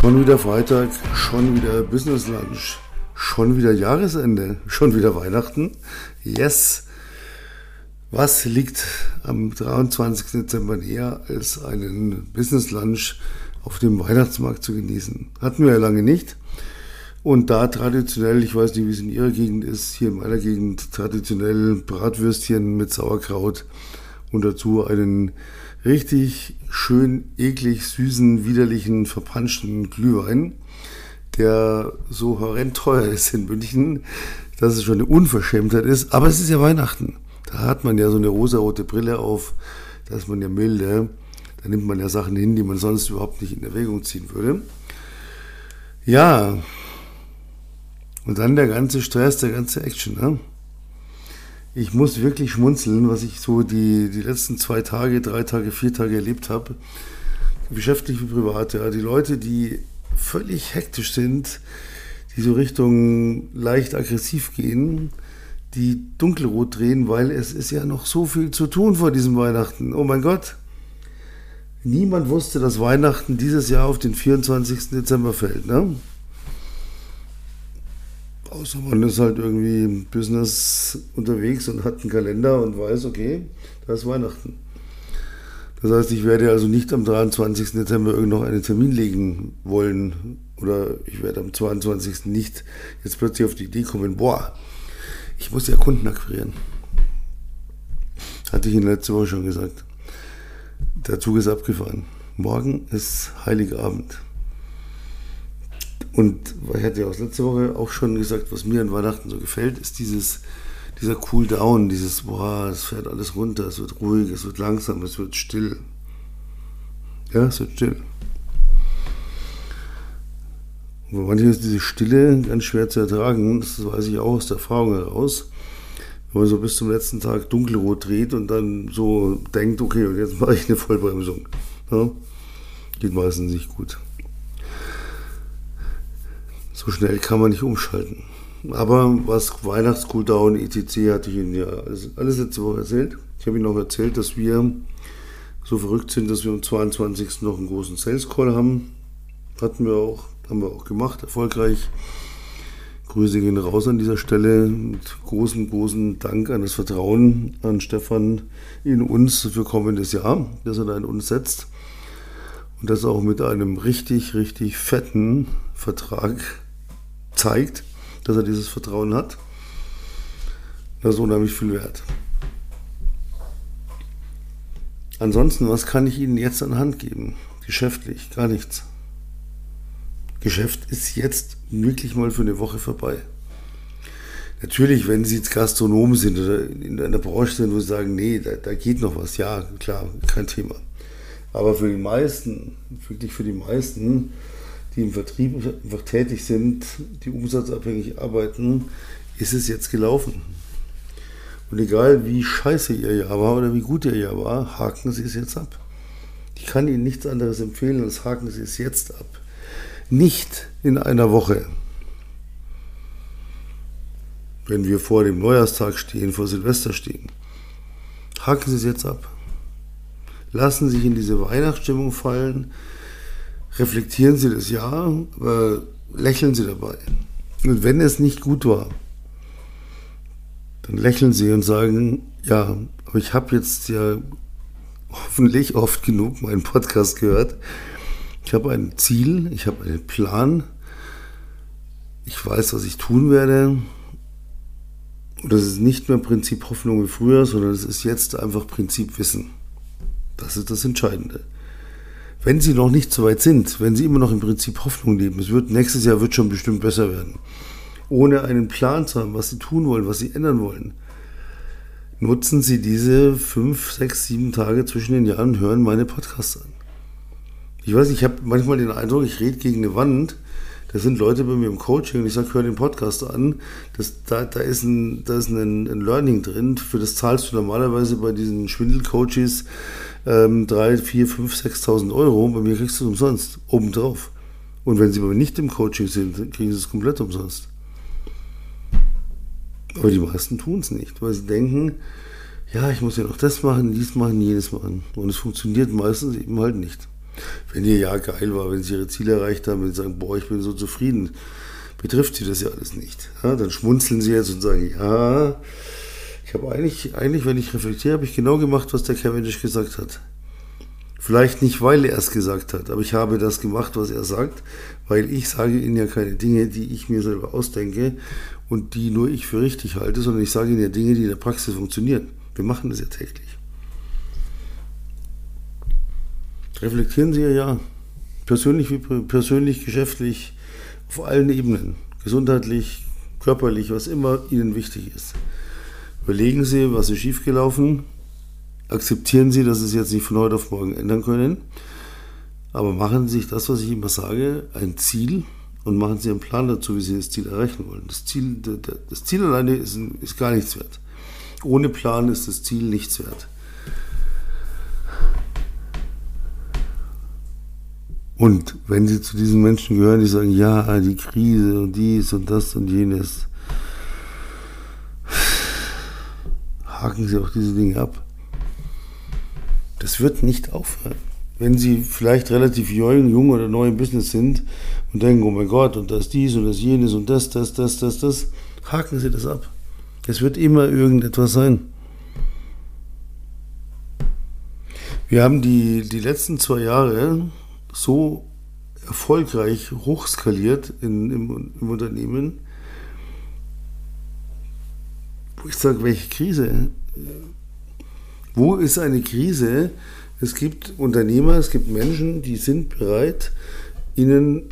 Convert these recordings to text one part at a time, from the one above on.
Schon wieder Freitag, schon wieder Business Lunch, schon wieder Jahresende, schon wieder Weihnachten. Yes! Was liegt am 23. Dezember näher, als einen Business Lunch auf dem Weihnachtsmarkt zu genießen? Hatten wir ja lange nicht. Und da traditionell, ich weiß nicht, wie es in Ihrer Gegend ist, hier in meiner Gegend traditionell Bratwürstchen mit Sauerkraut und dazu einen richtig schön eklig, süßen, widerlichen, verpanschten Glühwein, der so horrend teuer ist in München, dass es schon eine Unverschämtheit ist. Aber es ist ja Weihnachten. Da hat man ja so eine rosarote Brille auf, da ist man ja milde. Da nimmt man ja Sachen hin, die man sonst überhaupt nicht in Erwägung ziehen würde. Ja, und dann der ganze Stress, der ganze Action. Ne? Ich muss wirklich schmunzeln, was ich so die, die letzten zwei Tage, drei Tage, vier Tage erlebt habe. Geschäftlich wie privat, ja. Die Leute, die völlig hektisch sind, die so Richtung leicht aggressiv gehen, die dunkelrot drehen, weil es ist ja noch so viel zu tun vor diesem Weihnachten. Oh mein Gott. Niemand wusste, dass Weihnachten dieses Jahr auf den 24. Dezember fällt. Ne? Außer man ist halt irgendwie Business unterwegs und hat einen Kalender und weiß, okay, da ist Weihnachten. Das heißt, ich werde also nicht am 23. Dezember irgend noch einen Termin legen wollen oder ich werde am 22. nicht jetzt plötzlich auf die Idee kommen, boah, ich muss ja Kunden akquirieren. Hatte ich Ihnen letzte Woche schon gesagt. Der Zug ist abgefahren. Morgen ist Heiligabend. Und ich hatte ja auch letzte Woche auch schon gesagt, was mir an Weihnachten so gefällt, ist dieses, dieser Cool Down, dieses, boah, es fährt alles runter, es wird ruhig, es wird langsam, es wird still. Ja, es wird still. Und bei manchen ist diese Stille ganz schwer zu ertragen, das weiß ich auch aus der Erfahrung heraus. Wenn man so bis zum letzten Tag dunkelrot dreht und dann so denkt, okay, und jetzt mache ich eine Vollbremsung. Ja? Geht meistens nicht gut. So schnell kann man nicht umschalten. Aber was Weihnachtscooldown, etc. hatte ich Ihnen ja alles, alles letzte Woche erzählt. Ich habe Ihnen auch erzählt, dass wir so verrückt sind, dass wir am 22. noch einen großen Sales Call haben. Hatten wir auch, haben wir auch gemacht, erfolgreich. Grüße gehen raus an dieser Stelle mit großem, großem Dank an das Vertrauen an Stefan in uns für kommendes Jahr, dass er da in uns setzt. Und das auch mit einem richtig, richtig fetten Vertrag zeigt, dass er dieses Vertrauen hat. Das ist unheimlich viel wert. Ansonsten, was kann ich Ihnen jetzt an Hand geben? Geschäftlich, gar nichts. Geschäft ist jetzt wirklich mal für eine Woche vorbei. Natürlich, wenn Sie jetzt Gastronom sind oder in einer Branche sind, wo Sie sagen, nee, da, da geht noch was, ja, klar, kein Thema. Aber für die meisten, wirklich für die meisten, die im Vertrieb tätig sind, die umsatzabhängig arbeiten, ist es jetzt gelaufen. Und egal wie scheiße ihr Jahr war oder wie gut ihr Jahr war, haken Sie es jetzt ab. Ich kann Ihnen nichts anderes empfehlen, als haken Sie es jetzt ab. Nicht in einer Woche. Wenn wir vor dem Neujahrstag stehen, vor Silvester stehen. Haken Sie es jetzt ab. Lassen Sie sich in diese Weihnachtsstimmung fallen reflektieren Sie das Jahr, aber lächeln Sie dabei. Und wenn es nicht gut war, dann lächeln Sie und sagen, ja, aber ich habe jetzt ja hoffentlich oft genug meinen Podcast gehört. Ich habe ein Ziel, ich habe einen Plan, ich weiß, was ich tun werde. Und das ist nicht mehr Prinzip Hoffnung wie früher, sondern es ist jetzt einfach Prinzip Wissen. Das ist das Entscheidende wenn sie noch nicht so weit sind, wenn sie immer noch im Prinzip Hoffnung leben, es wird nächstes Jahr wird schon bestimmt besser werden, ohne einen Plan zu haben, was sie tun wollen, was sie ändern wollen, nutzen sie diese fünf, sechs, sieben Tage zwischen den Jahren und hören meine Podcasts an. Ich weiß, ich habe manchmal den Eindruck, ich rede gegen eine Wand. Da sind Leute bei mir im Coaching und ich sage, hör den Podcast an. Das, da, da ist, ein, da ist ein, ein Learning drin. Für das zahlst du normalerweise bei diesen Schwindelcoaches ähm, 3, 4, 5, 6.000 Euro. Bei mir kriegst du es umsonst, obendrauf. Und wenn sie aber nicht im Coaching sind, kriegen sie es komplett umsonst. Aber die meisten tun es nicht, weil sie denken, ja, ich muss ja noch das machen, dies machen, jenes machen. Und es funktioniert meistens eben halt nicht. Wenn ihr Jahr geil war, wenn sie ihre Ziele erreicht haben, wenn sie sagen, boah, ich bin so zufrieden, betrifft sie das ja alles nicht. Ja, dann schmunzeln sie jetzt und sagen, ja, ich habe eigentlich, eigentlich, wenn ich reflektiere, habe ich genau gemacht, was der Cavendish gesagt hat. Vielleicht nicht, weil er es gesagt hat, aber ich habe das gemacht, was er sagt, weil ich sage Ihnen ja keine Dinge, die ich mir selber ausdenke und die nur ich für richtig halte, sondern ich sage Ihnen ja Dinge, die in der Praxis funktionieren. Wir machen das ja täglich. Reflektieren Sie ja. Persönlich wie persönlich, geschäftlich, auf allen Ebenen. Gesundheitlich, körperlich, was immer Ihnen wichtig ist. Überlegen Sie, was ist schiefgelaufen. Akzeptieren Sie, dass Sie es jetzt nicht von heute auf morgen ändern können. Aber machen Sie sich das, was ich immer sage, ein Ziel und machen Sie einen Plan dazu, wie Sie das Ziel erreichen wollen. Das Ziel, das Ziel alleine ist, ist gar nichts wert. Ohne Plan ist das Ziel nichts wert. Und wenn Sie zu diesen Menschen gehören, die sagen, ja, die Krise und dies und das und jenes, haken Sie auch diese Dinge ab. Das wird nicht aufhören. Wenn Sie vielleicht relativ jung, jung oder neu im Business sind und denken, oh mein Gott, und das dies und das jenes und das, das, das, das, das, haken Sie das ab. Es wird immer irgendetwas sein. Wir haben die, die letzten zwei Jahre so erfolgreich hochskaliert in, im, im Unternehmen, wo ich sage, welche Krise? Wo ist eine Krise? Es gibt Unternehmer, es gibt Menschen, die sind bereit, ihnen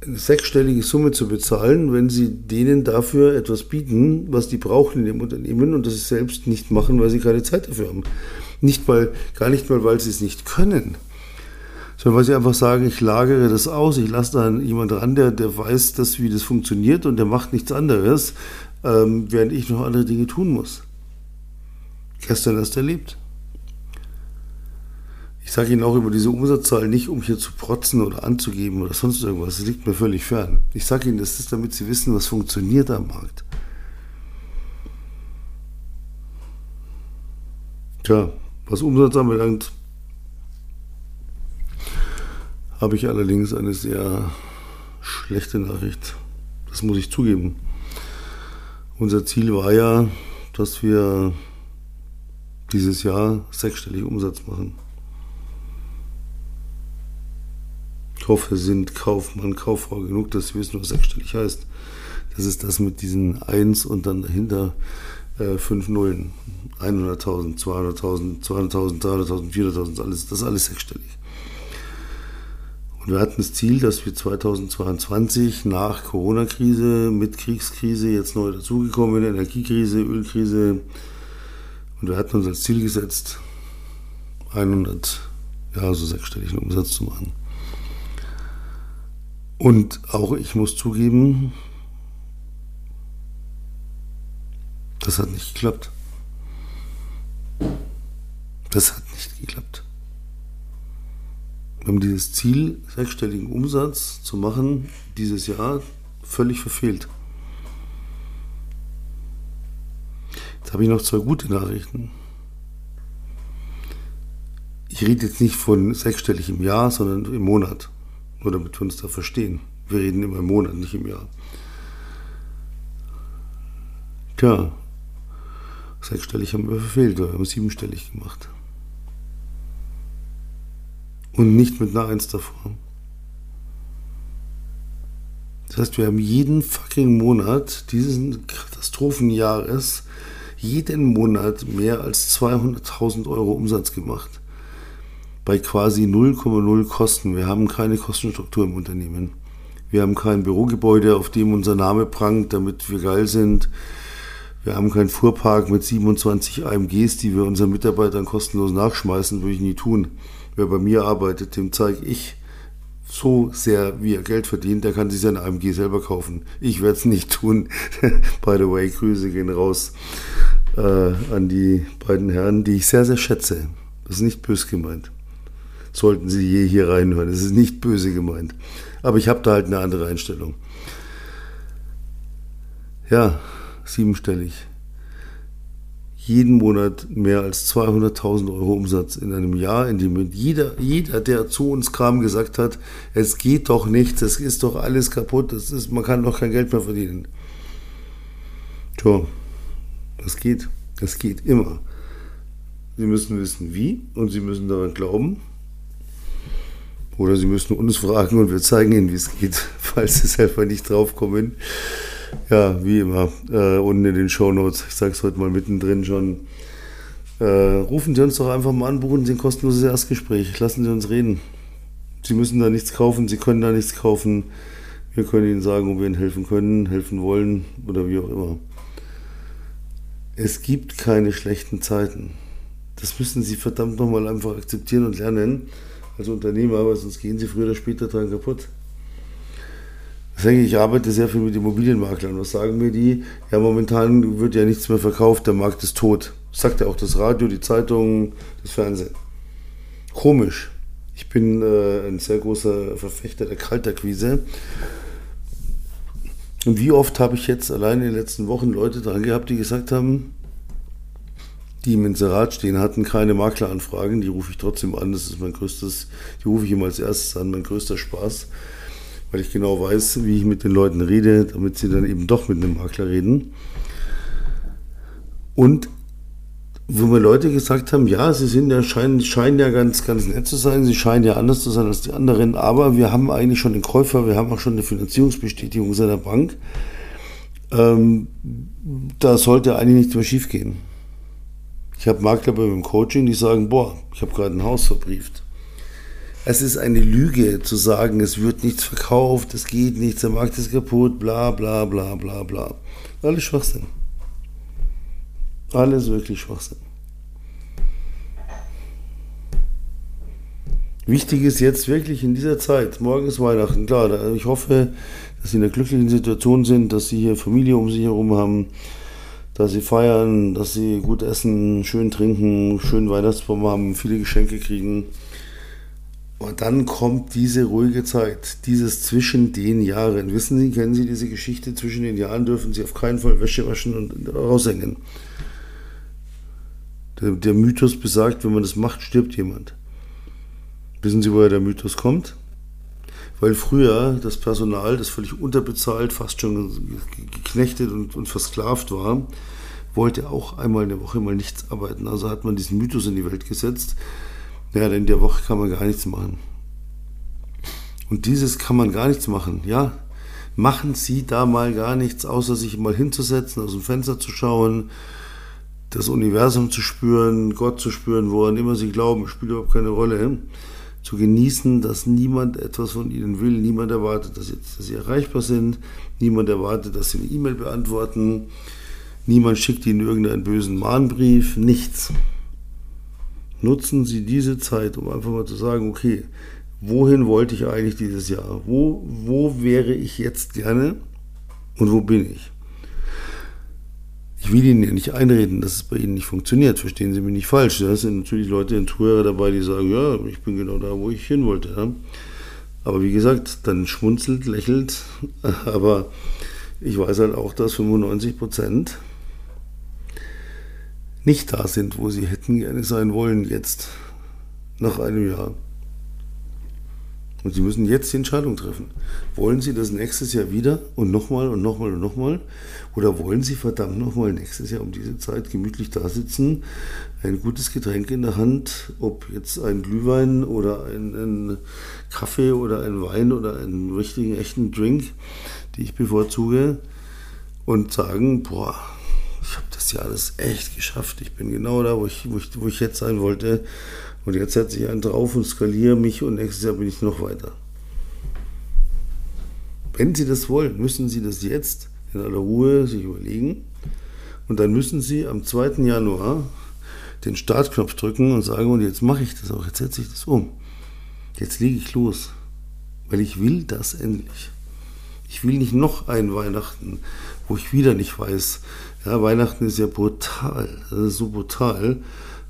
eine sechsstellige Summe zu bezahlen, wenn sie denen dafür etwas bieten, was die brauchen in dem Unternehmen und das sie selbst nicht machen, weil sie keine Zeit dafür haben. Nicht mal, gar nicht mal, weil sie es nicht können sondern weil sie einfach sagen, ich lagere das aus, ich lasse da jemand ran, der, der weiß, dass, wie das funktioniert und der macht nichts anderes, ähm, während ich noch andere Dinge tun muss. Gestern erst erlebt. Ich sage Ihnen auch über diese Umsatzzahl nicht, um hier zu protzen oder anzugeben oder sonst irgendwas. Das liegt mir völlig fern. Ich sage Ihnen, das ist, damit Sie wissen, was funktioniert am Markt. Tja, was Umsatz anbelangt, habe ich allerdings eine sehr schlechte Nachricht. Das muss ich zugeben. Unser Ziel war ja, dass wir dieses Jahr sechsstellig Umsatz machen. Ich hoffe, sind Kaufmann, Kauffrau genug, dass Sie wissen, was sechsstellig heißt. Das ist das mit diesen 1 und dann dahinter äh, 5 Nullen. 100.000, 200.000, 200.000, 300.000, 400.000, alles, das ist alles sechsstellig. Und wir hatten das Ziel, dass wir 2022 nach Corona-Krise, mit Kriegskrise, jetzt neu dazugekommen, Energiekrise, Ölkrise, und wir hatten uns als Ziel gesetzt, 100, ja, so sechsstelligen Umsatz zu machen. Und auch ich muss zugeben, das hat nicht geklappt. Das hat nicht geklappt. Wir haben dieses Ziel, sechsstelligen Umsatz zu machen, dieses Jahr völlig verfehlt. Jetzt habe ich noch zwei gute Nachrichten. Ich rede jetzt nicht von sechsstellig im Jahr, sondern im Monat. Nur damit wir uns da verstehen. Wir reden immer im Monat, nicht im Jahr. Tja, sechsstellig haben wir verfehlt, wir haben siebenstellig gemacht und nicht mit einer Eins davor. Das heißt, wir haben jeden fucking Monat dieses Katastrophenjahres jeden Monat mehr als 200.000 Euro Umsatz gemacht. Bei quasi 0,0 Kosten. Wir haben keine Kostenstruktur im Unternehmen. Wir haben kein Bürogebäude, auf dem unser Name prangt, damit wir geil sind. Wir haben keinen Fuhrpark mit 27 AMGs, die wir unseren Mitarbeitern kostenlos nachschmeißen, würde ich nie tun wer bei mir arbeitet, dem zeige ich so sehr, wie er Geld verdient, der kann sich sein AMG selber kaufen. Ich werde es nicht tun. By the way, Grüße gehen raus äh, an die beiden Herren, die ich sehr, sehr schätze. Das ist nicht böse gemeint. Sollten Sie je hier reinhören. Das ist nicht böse gemeint. Aber ich habe da halt eine andere Einstellung. Ja, siebenstellig. Jeden Monat mehr als 200.000 Euro Umsatz in einem Jahr, in dem jeder, jeder, der zu uns kam, gesagt hat, es geht doch nichts, es ist doch alles kaputt, es ist, man kann doch kein Geld mehr verdienen. Tja, das geht, das geht immer. Sie müssen wissen, wie und Sie müssen daran glauben. Oder Sie müssen uns fragen und wir zeigen Ihnen, wie es geht, falls Sie selber nicht draufkommen. Ja, wie immer, äh, unten in den Show Notes. Ich sage es heute mal mittendrin schon. Äh, rufen Sie uns doch einfach mal an, buchen Sie ein kostenloses Erstgespräch. Lassen Sie uns reden. Sie müssen da nichts kaufen, Sie können da nichts kaufen. Wir können Ihnen sagen, ob wir Ihnen helfen können, helfen wollen oder wie auch immer. Es gibt keine schlechten Zeiten. Das müssen Sie verdammt nochmal einfach akzeptieren und lernen als Unternehmer, weil sonst gehen Sie früher oder später dran kaputt. Ich arbeite sehr viel mit Immobilienmaklern. Was sagen mir die? Ja, momentan wird ja nichts mehr verkauft, der Markt ist tot. Das sagt ja auch das Radio, die Zeitung, das Fernsehen. Komisch. Ich bin äh, ein sehr großer Verfechter der Kaltakquise. Und wie oft habe ich jetzt allein in den letzten Wochen Leute dran gehabt, die gesagt haben, die im Inserat stehen, hatten keine Makleranfragen, die rufe ich trotzdem an, das ist mein größtes, die rufe ich immer als erstes an, mein größter Spaß weil ich genau weiß, wie ich mit den Leuten rede, damit sie dann eben doch mit einem Makler reden. Und wo mir Leute gesagt haben, ja, sie sind ja, scheinen, scheinen ja ganz, ganz nett zu sein, sie scheinen ja anders zu sein als die anderen, aber wir haben eigentlich schon den Käufer, wir haben auch schon eine Finanzierungsbestätigung seiner Bank. Ähm, da sollte eigentlich nichts mehr schief gehen. Ich habe Makler bei meinem Coaching, die sagen, boah, ich habe gerade ein Haus verbrieft. Es ist eine Lüge zu sagen, es wird nichts verkauft, es geht nichts, der Markt ist kaputt, bla bla bla bla bla. Alles Schwachsinn. Alles wirklich Schwachsinn. Wichtig ist jetzt wirklich in dieser Zeit, morgen ist Weihnachten, klar, ich hoffe, dass Sie in einer glücklichen Situation sind, dass Sie hier Familie um sich herum haben, dass Sie feiern, dass Sie gut essen, schön trinken, schön Weihnachtsbaum haben, viele Geschenke kriegen. Und dann kommt diese ruhige Zeit, dieses zwischen den Jahren. Wissen Sie, kennen Sie diese Geschichte? Zwischen den Jahren dürfen Sie auf keinen Fall Wäsche waschen und raushängen. Der, der Mythos besagt, wenn man das macht, stirbt jemand. Wissen Sie, woher der Mythos kommt? Weil früher das Personal, das völlig unterbezahlt, fast schon geknechtet und, und versklavt war, wollte auch einmal in der Woche mal nichts arbeiten. Also hat man diesen Mythos in die Welt gesetzt ja, in der Woche kann man gar nichts machen. Und dieses kann man gar nichts machen, ja. Machen Sie da mal gar nichts, außer sich mal hinzusetzen, aus dem Fenster zu schauen, das Universum zu spüren, Gott zu spüren, woran immer Sie glauben, spielt überhaupt keine Rolle. Zu genießen, dass niemand etwas von Ihnen will, niemand erwartet, dass Sie, dass Sie erreichbar sind, niemand erwartet, dass Sie eine E-Mail beantworten, niemand schickt Ihnen irgendeinen bösen Mahnbrief, nichts nutzen Sie diese Zeit, um einfach mal zu sagen, okay, wohin wollte ich eigentlich dieses Jahr? Wo, wo wäre ich jetzt gerne und wo bin ich? Ich will Ihnen ja nicht einreden, dass es bei Ihnen nicht funktioniert. Verstehen Sie mich nicht falsch. Da sind natürlich Leute in Zuhörer dabei, die sagen, ja, ich bin genau da, wo ich hin wollte. Aber wie gesagt, dann schmunzelt, lächelt. Aber ich weiß halt auch, dass 95 Prozent nicht da sind, wo sie hätten gerne sein wollen jetzt, nach einem Jahr. Und sie müssen jetzt die Entscheidung treffen. Wollen sie das nächstes Jahr wieder und nochmal und nochmal und nochmal? Oder wollen sie verdammt nochmal nächstes Jahr um diese Zeit gemütlich da sitzen, ein gutes Getränk in der Hand, ob jetzt ein Glühwein oder ein, ein Kaffee oder ein Wein oder einen richtigen, echten Drink, die ich bevorzuge, und sagen, boah, ich habe das ja alles echt geschafft. Ich bin genau da, wo ich, wo ich, wo ich jetzt sein wollte. Und jetzt setze ich einen drauf und skaliere mich und nächstes Jahr bin ich noch weiter. Wenn Sie das wollen, müssen Sie das jetzt in aller Ruhe sich überlegen. Und dann müssen Sie am 2. Januar den Startknopf drücken und sagen, und jetzt mache ich das auch, jetzt setze ich das um. Jetzt lege ich los, weil ich will das endlich. Ich will nicht noch ein Weihnachten, wo ich wieder nicht weiß, ja, Weihnachten ist ja brutal. Das ist so brutal.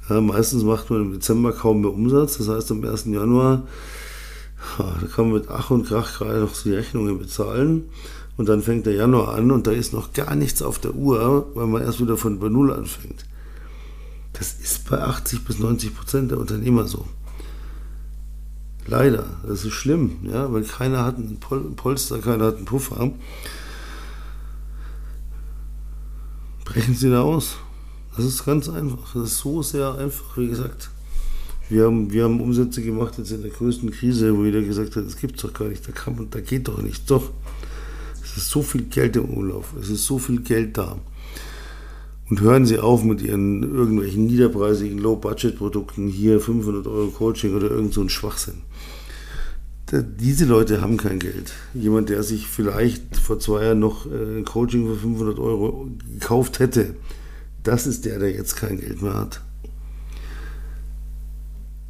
Ja, meistens macht man im Dezember kaum mehr Umsatz. Das heißt, am 1. Januar, ja, da kann man mit Ach und Krach gerade noch die Rechnungen bezahlen. Und dann fängt der Januar an und da ist noch gar nichts auf der Uhr, weil man erst wieder von bei Null anfängt. Das ist bei 80 bis 90 Prozent der Unternehmer so. Leider, das ist schlimm, ja, weil keiner hat Pol Polster, keiner hat einen Puffer. Brechen Sie da aus. Das ist ganz einfach. Das ist so sehr einfach, wie gesagt. Wir haben, wir haben Umsätze gemacht jetzt in der größten Krise, wo jeder gesagt hat, das gibt es doch gar nicht, da, kann man, da geht doch nichts. Doch, es ist so viel Geld im Umlauf, es ist so viel Geld da. Und hören Sie auf mit Ihren irgendwelchen niederpreisigen Low-Budget-Produkten, hier 500 Euro Coaching oder irgend so ein Schwachsinn. Diese Leute haben kein Geld. Jemand, der sich vielleicht vor zwei Jahren noch äh, ein Coaching für 500 Euro gekauft hätte, das ist der, der jetzt kein Geld mehr hat.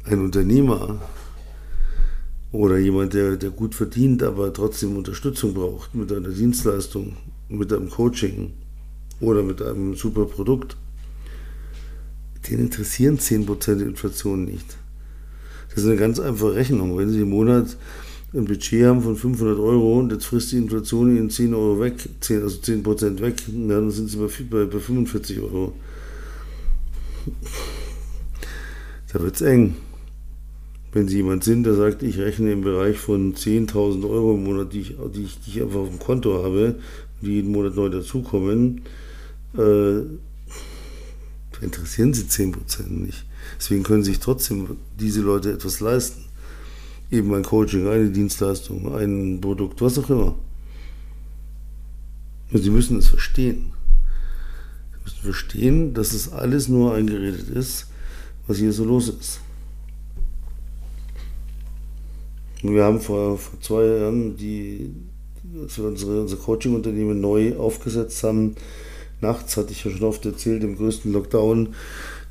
Ein Unternehmer oder jemand, der, der gut verdient, aber trotzdem Unterstützung braucht mit einer Dienstleistung, mit einem Coaching oder mit einem super Produkt, den interessieren 10% Inflation nicht. Das ist eine ganz einfache Rechnung. Wenn Sie im Monat ein Budget haben von 500 Euro und jetzt frisst die Inflation Ihnen 10 Euro weg, 10, also 10 Prozent weg, dann sind Sie bei, bei 45 Euro. Da wird es eng. Wenn Sie jemand sind, der sagt, ich rechne im Bereich von 10.000 Euro im Monat, die ich, die, ich, die ich einfach auf dem Konto habe, die jeden Monat neu dazukommen, äh, interessieren Sie 10% nicht. Deswegen können sich trotzdem diese Leute etwas leisten. Eben ein Coaching, eine Dienstleistung, ein Produkt, was auch immer. Und sie müssen es verstehen. Sie müssen verstehen, dass es alles nur eingeredet ist, was hier so los ist. Und wir haben vor, vor zwei Jahren, die, als wir unsere, unser Coaching-Unternehmen neu aufgesetzt haben, nachts, hatte ich ja schon oft erzählt, im größten Lockdown,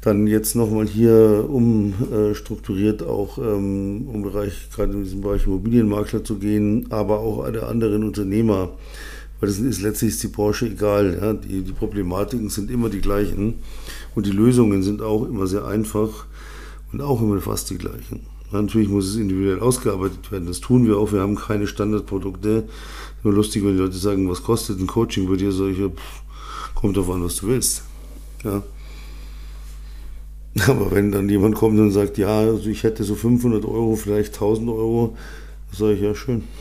dann jetzt nochmal hier umstrukturiert, auch ähm, um Bereich, gerade in diesem Bereich Immobilienmakler zu gehen, aber auch alle anderen Unternehmer. Weil das ist letztlich die Branche egal. Ja? Die, die Problematiken sind immer die gleichen und die Lösungen sind auch immer sehr einfach und auch immer fast die gleichen. Natürlich muss es individuell ausgearbeitet werden. Das tun wir auch. Wir haben keine Standardprodukte. Nur lustig, wenn die Leute sagen, was kostet ein Coaching bei dir? Solche, kommt darauf an, was du willst. Ja. Aber wenn dann jemand kommt und sagt, ja, also ich hätte so 500 Euro, vielleicht 1000 Euro, sage ich, ja, schön.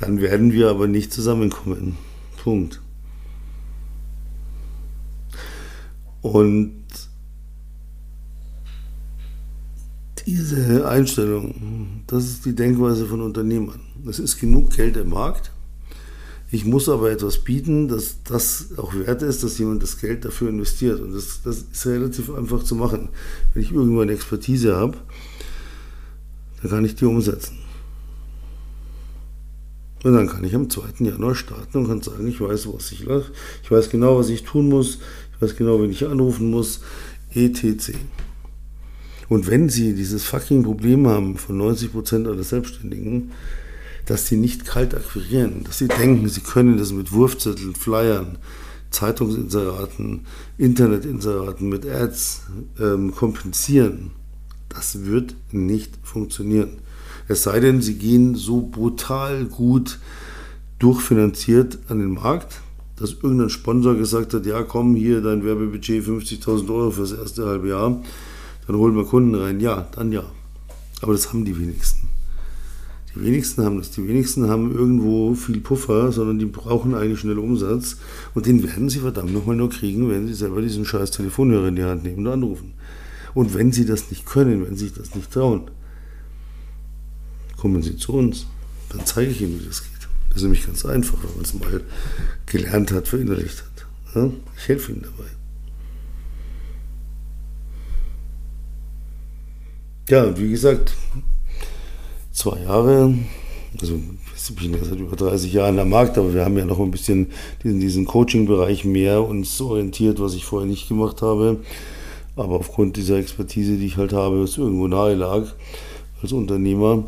Dann werden wir aber nicht zusammenkommen. Punkt. Und diese Einstellung, das ist die Denkweise von Unternehmern. Es ist genug Geld im Markt. Ich muss aber etwas bieten, dass das auch wert ist, dass jemand das Geld dafür investiert. Und das, das ist relativ einfach zu machen. Wenn ich irgendwann Expertise habe, dann kann ich die umsetzen. Und dann kann ich am 2. Januar starten und kann sagen, ich weiß, was ich lache. Ich weiß genau, was ich tun muss. Ich weiß genau, wen ich anrufen muss. ETC. Und wenn Sie dieses fucking Problem haben von 90% aller Selbstständigen, dass sie nicht kalt akquirieren, dass sie denken, sie können das mit Wurfzetteln, Flyern, Zeitungsinseraten, Internetinseraten, mit Ads ähm, kompensieren. Das wird nicht funktionieren. Es sei denn, sie gehen so brutal gut durchfinanziert an den Markt, dass irgendein Sponsor gesagt hat, ja komm, hier dein Werbebudget 50.000 Euro fürs erste halbe Jahr, dann holen wir Kunden rein. Ja, dann ja. Aber das haben die wenigsten. Die wenigsten haben das. Die wenigsten haben irgendwo viel Puffer, sondern die brauchen eigentlich schnell Umsatz. Und den werden sie verdammt nochmal nur kriegen, wenn sie selber diesen scheiß Telefonhörer in die Hand nehmen und anrufen. Und wenn sie das nicht können, wenn sie sich das nicht trauen, kommen sie zu uns. Dann zeige ich ihnen, wie das geht. Das ist nämlich ganz einfach, wenn man es mal gelernt hat, verinnerlicht hat. Ich helfe ihnen dabei. Ja, wie gesagt, zwei Jahre, also ich bin ja seit über 30 Jahren am Markt, aber wir haben ja noch ein bisschen diesen, diesen Coaching-Bereich mehr uns orientiert, was ich vorher nicht gemacht habe. Aber aufgrund dieser Expertise, die ich halt habe, was irgendwo nahe lag als Unternehmer.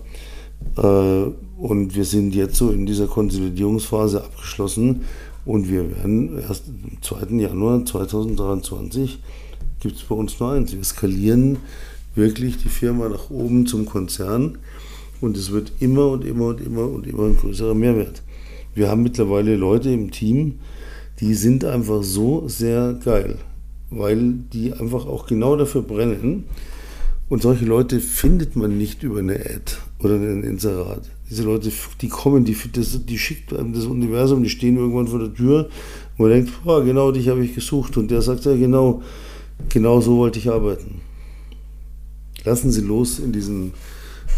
Äh, und wir sind jetzt so in dieser Konsolidierungsphase abgeschlossen und wir werden erst am 2. Januar 2023 gibt es bei uns nur eins. Wir skalieren wirklich die Firma nach oben zum Konzern und es wird immer und immer und immer und immer ein größerer Mehrwert. Wir haben mittlerweile Leute im Team, die sind einfach so sehr geil. weil die einfach auch genau dafür brennen. Und solche Leute findet man nicht über eine Ad oder ein Inserat. Diese Leute, die kommen, die, das, die schickt einem das Universum, die stehen irgendwann vor der Tür und man denkt, boah, genau dich habe ich gesucht. Und der sagt, ja genau, genau so wollte ich arbeiten. Lassen Sie los in diesen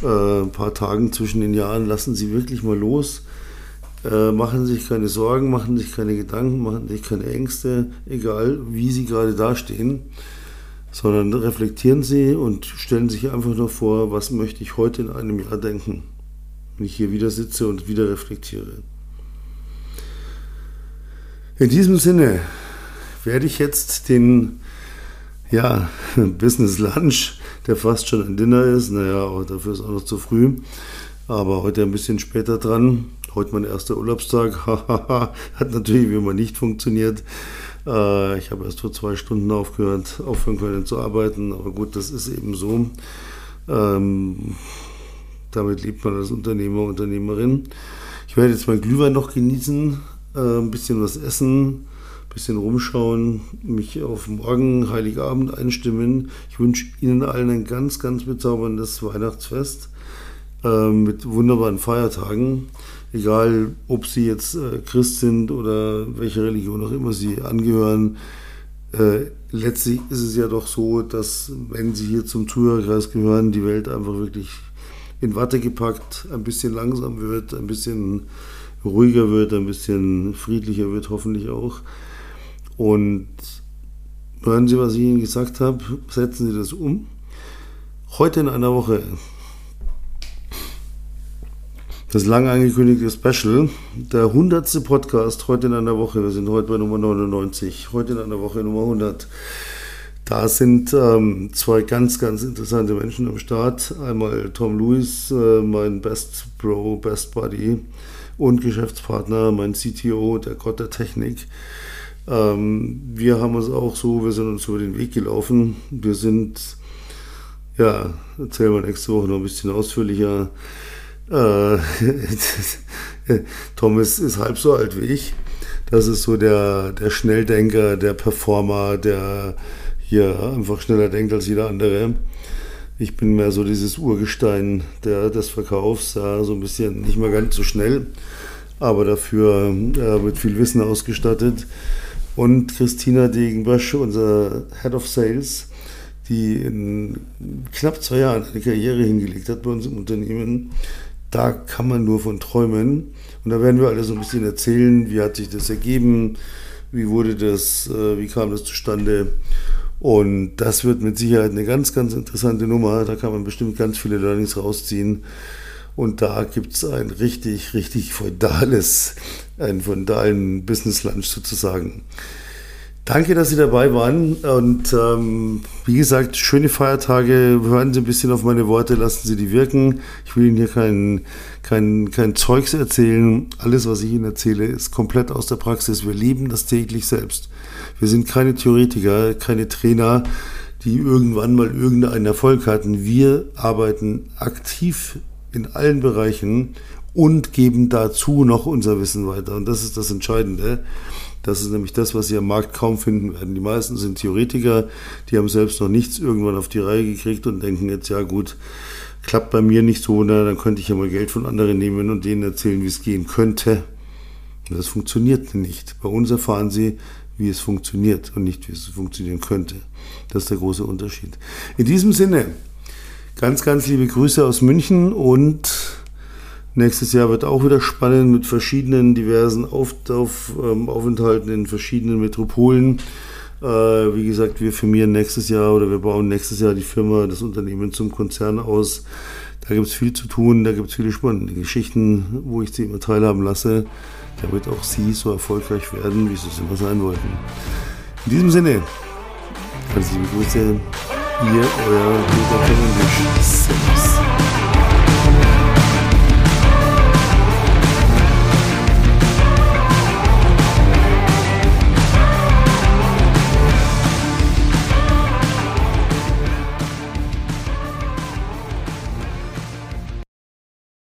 äh, paar Tagen zwischen den Jahren, lassen Sie wirklich mal los. Äh, machen sich keine Sorgen, machen Sie sich keine Gedanken, machen Sie sich keine Ängste, egal wie Sie gerade dastehen sondern reflektieren Sie und stellen sich einfach nur vor, was möchte ich heute in einem Jahr denken, wenn ich hier wieder sitze und wieder reflektiere. In diesem Sinne werde ich jetzt den ja, Business Lunch, der fast schon ein Dinner ist, naja, dafür ist auch noch zu früh, aber heute ein bisschen später dran. Heute mein erster Urlaubstag, hat natürlich wie immer nicht funktioniert. Äh, ich habe erst vor zwei Stunden aufgehört, aufhören können zu arbeiten, aber gut, das ist eben so. Ähm, damit lebt man als Unternehmer, Unternehmerin. Ich werde jetzt mein Glühwein noch genießen, äh, ein bisschen was essen, bisschen rumschauen, mich auf morgen, Heiligabend einstimmen. Ich wünsche Ihnen allen ein ganz, ganz bezauberndes Weihnachtsfest äh, mit wunderbaren Feiertagen egal ob sie jetzt äh, Christ sind oder welche Religion auch immer sie angehören, äh, letztlich ist es ja doch so, dass wenn sie hier zum Zuhörerkreis gehören, die Welt einfach wirklich in Watte gepackt, ein bisschen langsam wird, ein bisschen ruhiger wird, ein bisschen friedlicher wird, hoffentlich auch. Und hören Sie, was ich Ihnen gesagt habe, setzen Sie das um. Heute in einer Woche das lang angekündigte Special, der 100. Podcast heute in einer Woche. Wir sind heute bei Nummer 99, heute in einer Woche Nummer 100. Da sind ähm, zwei ganz, ganz interessante Menschen am Start. Einmal Tom Lewis, äh, mein Best Bro, Best Buddy und Geschäftspartner, mein CTO, der Gott der Technik. Ähm, wir haben uns auch so, wir sind uns über den Weg gelaufen. Wir sind, ja, erzählen wir nächste Woche noch ein bisschen ausführlicher äh, Thomas ist halb so alt wie ich. Das ist so der, der Schnelldenker, der Performer, der hier einfach schneller denkt als jeder andere. Ich bin mehr so dieses Urgestein der, des Verkaufs, ja, so ein bisschen nicht mehr ganz so schnell, aber dafür ja, mit viel Wissen ausgestattet. Und Christina Degenbösch, unser Head of Sales, die in knapp zwei Jahren eine Karriere hingelegt hat bei uns im Unternehmen, da kann man nur von träumen. Und da werden wir alle so ein bisschen erzählen, wie hat sich das ergeben, wie wurde das, äh, wie kam das zustande. Und das wird mit Sicherheit eine ganz, ganz interessante Nummer. Da kann man bestimmt ganz viele Learnings rausziehen. Und da gibt es ein richtig, richtig feudales, einen feudalen Business Lunch sozusagen. Danke, dass Sie dabei waren. Und ähm, wie gesagt, schöne Feiertage. Hören Sie ein bisschen auf meine Worte, lassen Sie die wirken. Ich will Ihnen hier kein, kein, kein Zeugs erzählen. Alles, was ich Ihnen erzähle, ist komplett aus der Praxis. Wir leben das täglich selbst. Wir sind keine Theoretiker, keine Trainer, die irgendwann mal irgendeinen Erfolg hatten. Wir arbeiten aktiv in allen Bereichen und geben dazu noch unser Wissen weiter. Und das ist das Entscheidende. Das ist nämlich das, was Sie am Markt kaum finden werden. Die meisten sind Theoretiker, die haben selbst noch nichts irgendwann auf die Reihe gekriegt und denken jetzt, ja gut, klappt bei mir nicht so, na, dann könnte ich ja mal Geld von anderen nehmen und denen erzählen, wie es gehen könnte. Das funktioniert nicht. Bei uns erfahren Sie, wie es funktioniert und nicht, wie es funktionieren könnte. Das ist der große Unterschied. In diesem Sinne, ganz, ganz liebe Grüße aus München und Nächstes Jahr wird auch wieder spannend mit verschiedenen diversen Auf, auf, ähm, Aufenthalten in verschiedenen Metropolen. Äh, wie gesagt, wir firmieren nächstes Jahr oder wir bauen nächstes Jahr die Firma, das Unternehmen zum Konzern aus. Da gibt es viel zu tun, da gibt es viele spannende Geschichten, wo ich Sie immer teilhaben lasse, damit auch Sie so erfolgreich werden, wie Sie es immer sein wollten. In diesem Sinne, liebe Grüße, ihr, euer Peter Englisch. Servus.